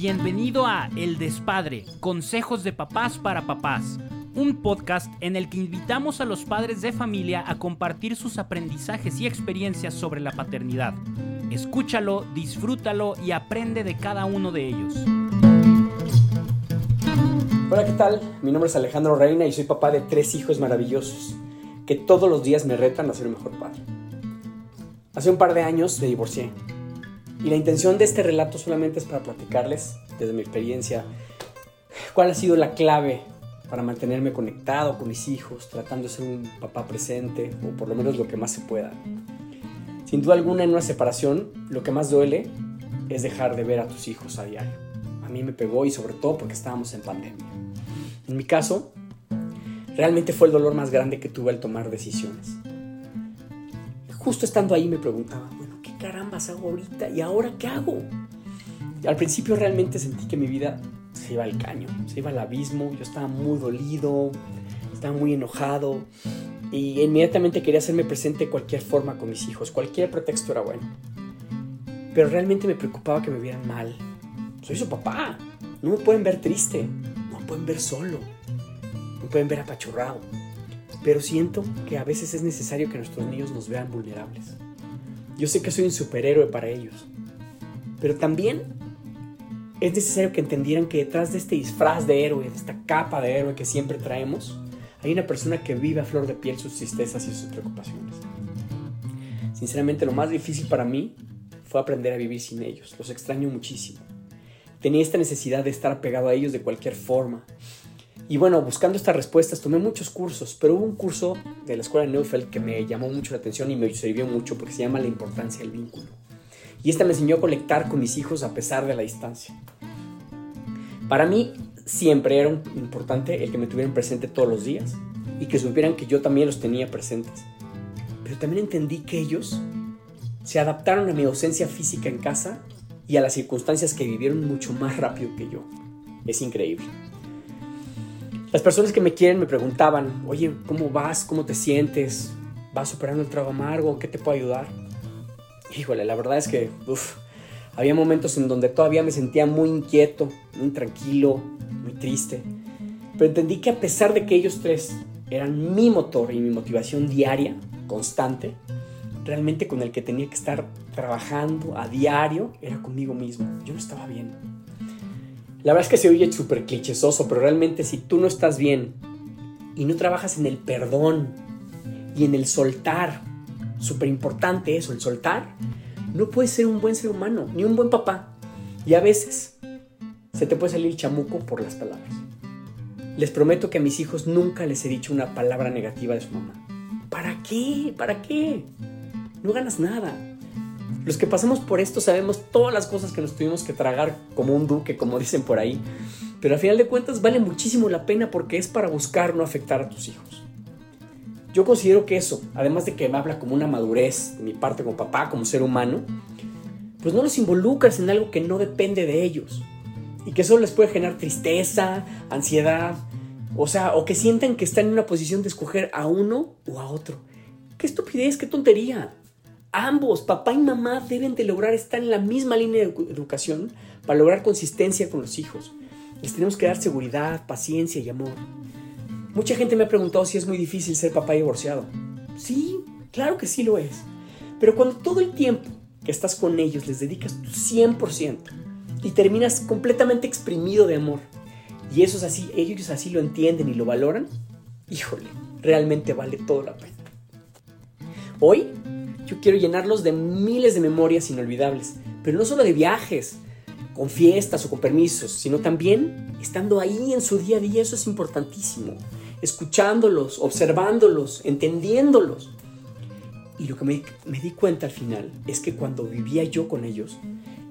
Bienvenido a El Despadre, Consejos de Papás para Papás, un podcast en el que invitamos a los padres de familia a compartir sus aprendizajes y experiencias sobre la paternidad. Escúchalo, disfrútalo y aprende de cada uno de ellos. Hola, ¿qué tal? Mi nombre es Alejandro Reina y soy papá de tres hijos maravillosos que todos los días me retan a ser un mejor padre. Hace un par de años me divorcié y la intención de este relato solamente es para platicarles, desde mi experiencia, cuál ha sido la clave para mantenerme conectado con mis hijos, tratando de ser un papá presente, o por lo menos lo que más se pueda. Sin duda alguna, en una separación, lo que más duele es dejar de ver a tus hijos a diario. A mí me pegó y sobre todo porque estábamos en pandemia. En mi caso, realmente fue el dolor más grande que tuve al tomar decisiones. Justo estando ahí me preguntaba, hago ahorita? ¿Y ahora qué hago? al principio realmente sentí que mi vida se iba al caño, se iba al abismo, yo estaba muy dolido, estaba muy enojado y inmediatamente quería hacerme presente cualquier forma con mis hijos, cualquier pretexto era bueno. Pero realmente me preocupaba que me vieran mal. Soy su papá, no me pueden ver triste, no me pueden ver solo, no me pueden ver apachurrado. Pero siento que a veces es necesario que nuestros niños nos vean vulnerables. Yo sé que soy un superhéroe para ellos. Pero también es necesario que entendieran que detrás de este disfraz de héroe, de esta capa de héroe que siempre traemos, hay una persona que vive a flor de piel sus tristezas y sus preocupaciones. Sinceramente, lo más difícil para mí fue aprender a vivir sin ellos. Los extraño muchísimo. Tenía esta necesidad de estar pegado a ellos de cualquier forma, y bueno, buscando estas respuestas tomé muchos cursos, pero hubo un curso de la escuela de Neufeld que me llamó mucho la atención y me sirvió mucho porque se llama La importancia del vínculo. Y esta me enseñó a conectar con mis hijos a pesar de la distancia. Para mí siempre era importante el que me tuvieran presente todos los días y que supieran que yo también los tenía presentes. Pero también entendí que ellos se adaptaron a mi ausencia física en casa y a las circunstancias que vivieron mucho más rápido que yo. Es increíble. Las personas que me quieren me preguntaban, oye, ¿cómo vas? ¿Cómo te sientes? ¿Vas superando el trago amargo? ¿Qué te puedo ayudar? Híjole, la verdad es que había momentos en donde todavía me sentía muy inquieto, muy tranquilo, muy triste. Pero entendí que a pesar de que ellos tres eran mi motor y mi motivación diaria, constante, realmente con el que tenía que estar trabajando a diario era conmigo mismo. Yo no estaba bien. La verdad es que se oye súper clichésoso, pero realmente si tú no estás bien y no trabajas en el perdón y en el soltar, súper importante eso, el soltar, no puedes ser un buen ser humano, ni un buen papá. Y a veces se te puede salir chamuco por las palabras. Les prometo que a mis hijos nunca les he dicho una palabra negativa de su mamá. ¿Para qué? ¿Para qué? No ganas nada. Los que pasamos por esto sabemos todas las cosas que nos tuvimos que tragar como un duque, como dicen por ahí. Pero al final de cuentas vale muchísimo la pena porque es para buscar no afectar a tus hijos. Yo considero que eso, además de que me habla como una madurez de mi parte como papá, como ser humano, pues no los involucras en algo que no depende de ellos y que solo les puede generar tristeza, ansiedad, o sea, o que sientan que están en una posición de escoger a uno o a otro. ¡Qué estupidez, qué tontería! Ambos, papá y mamá, deben de lograr estar en la misma línea de educación para lograr consistencia con los hijos. Les tenemos que dar seguridad, paciencia y amor. Mucha gente me ha preguntado si es muy difícil ser papá divorciado. Sí, claro que sí lo es. Pero cuando todo el tiempo que estás con ellos les dedicas tu 100% y terminas completamente exprimido de amor, y eso es así, ellos así lo entienden y lo valoran, híjole, realmente vale todo la pena. Hoy yo quiero llenarlos de miles de memorias inolvidables, pero no solo de viajes, con fiestas o con permisos, sino también estando ahí en su día a día, eso es importantísimo, escuchándolos, observándolos, entendiéndolos. Y lo que me, me, di cuenta al final es que cuando vivía yo con ellos,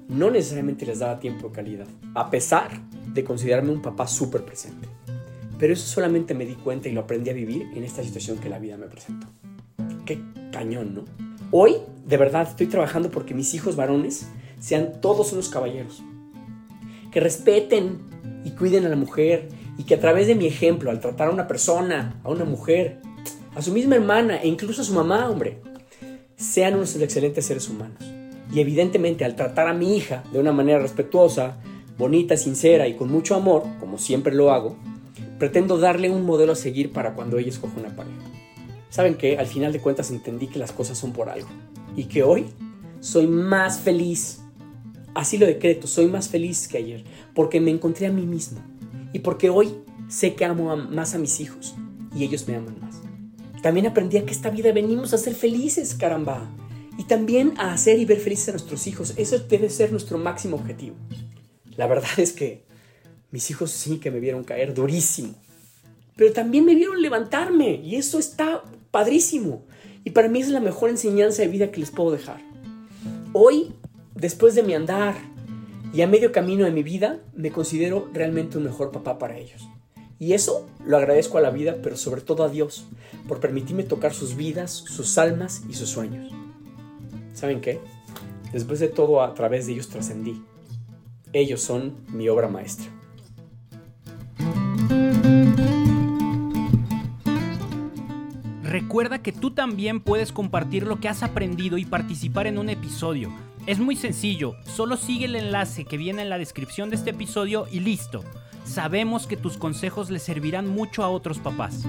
no necesariamente les daba tiempo de calidad, a pesar de considerarme un papá súper presente. Pero eso solamente me di cuenta y lo aprendí a vivir en esta situación que la vida me presentó. Qué cañón, ¿no? Hoy, de verdad, estoy trabajando porque mis hijos varones sean todos unos caballeros. Que respeten y cuiden a la mujer y que a través de mi ejemplo, al tratar a una persona, a una mujer, a su misma hermana e incluso a su mamá, hombre, sean unos excelentes seres humanos. Y evidentemente al tratar a mi hija de una manera respetuosa, bonita, sincera y con mucho amor, como siempre lo hago, pretendo darle un modelo a seguir para cuando ella escoja una pareja. ¿Saben qué? Al final de cuentas entendí que las cosas son por algo y que hoy soy más feliz. Así lo decreto, soy más feliz que ayer, porque me encontré a mí mismo y porque hoy sé que amo más a mis hijos y ellos me aman más. También aprendí a que esta vida venimos a ser felices, caramba. Y también a hacer y ver felices a nuestros hijos. Eso debe ser nuestro máximo objetivo. La verdad es que mis hijos sí que me vieron caer durísimo. Pero también me vieron levantarme. Y eso está padrísimo. Y para mí es la mejor enseñanza de vida que les puedo dejar. Hoy, después de mi andar y a medio camino de mi vida, me considero realmente un mejor papá para ellos. Y eso lo agradezco a la vida, pero sobre todo a Dios, por permitirme tocar sus vidas, sus almas y sus sueños. ¿Saben qué? Después de todo, a través de ellos trascendí. Ellos son mi obra maestra. Recuerda que tú también puedes compartir lo que has aprendido y participar en un episodio. Es muy sencillo, solo sigue el enlace que viene en la descripción de este episodio y listo. Sabemos que tus consejos le servirán mucho a otros papás.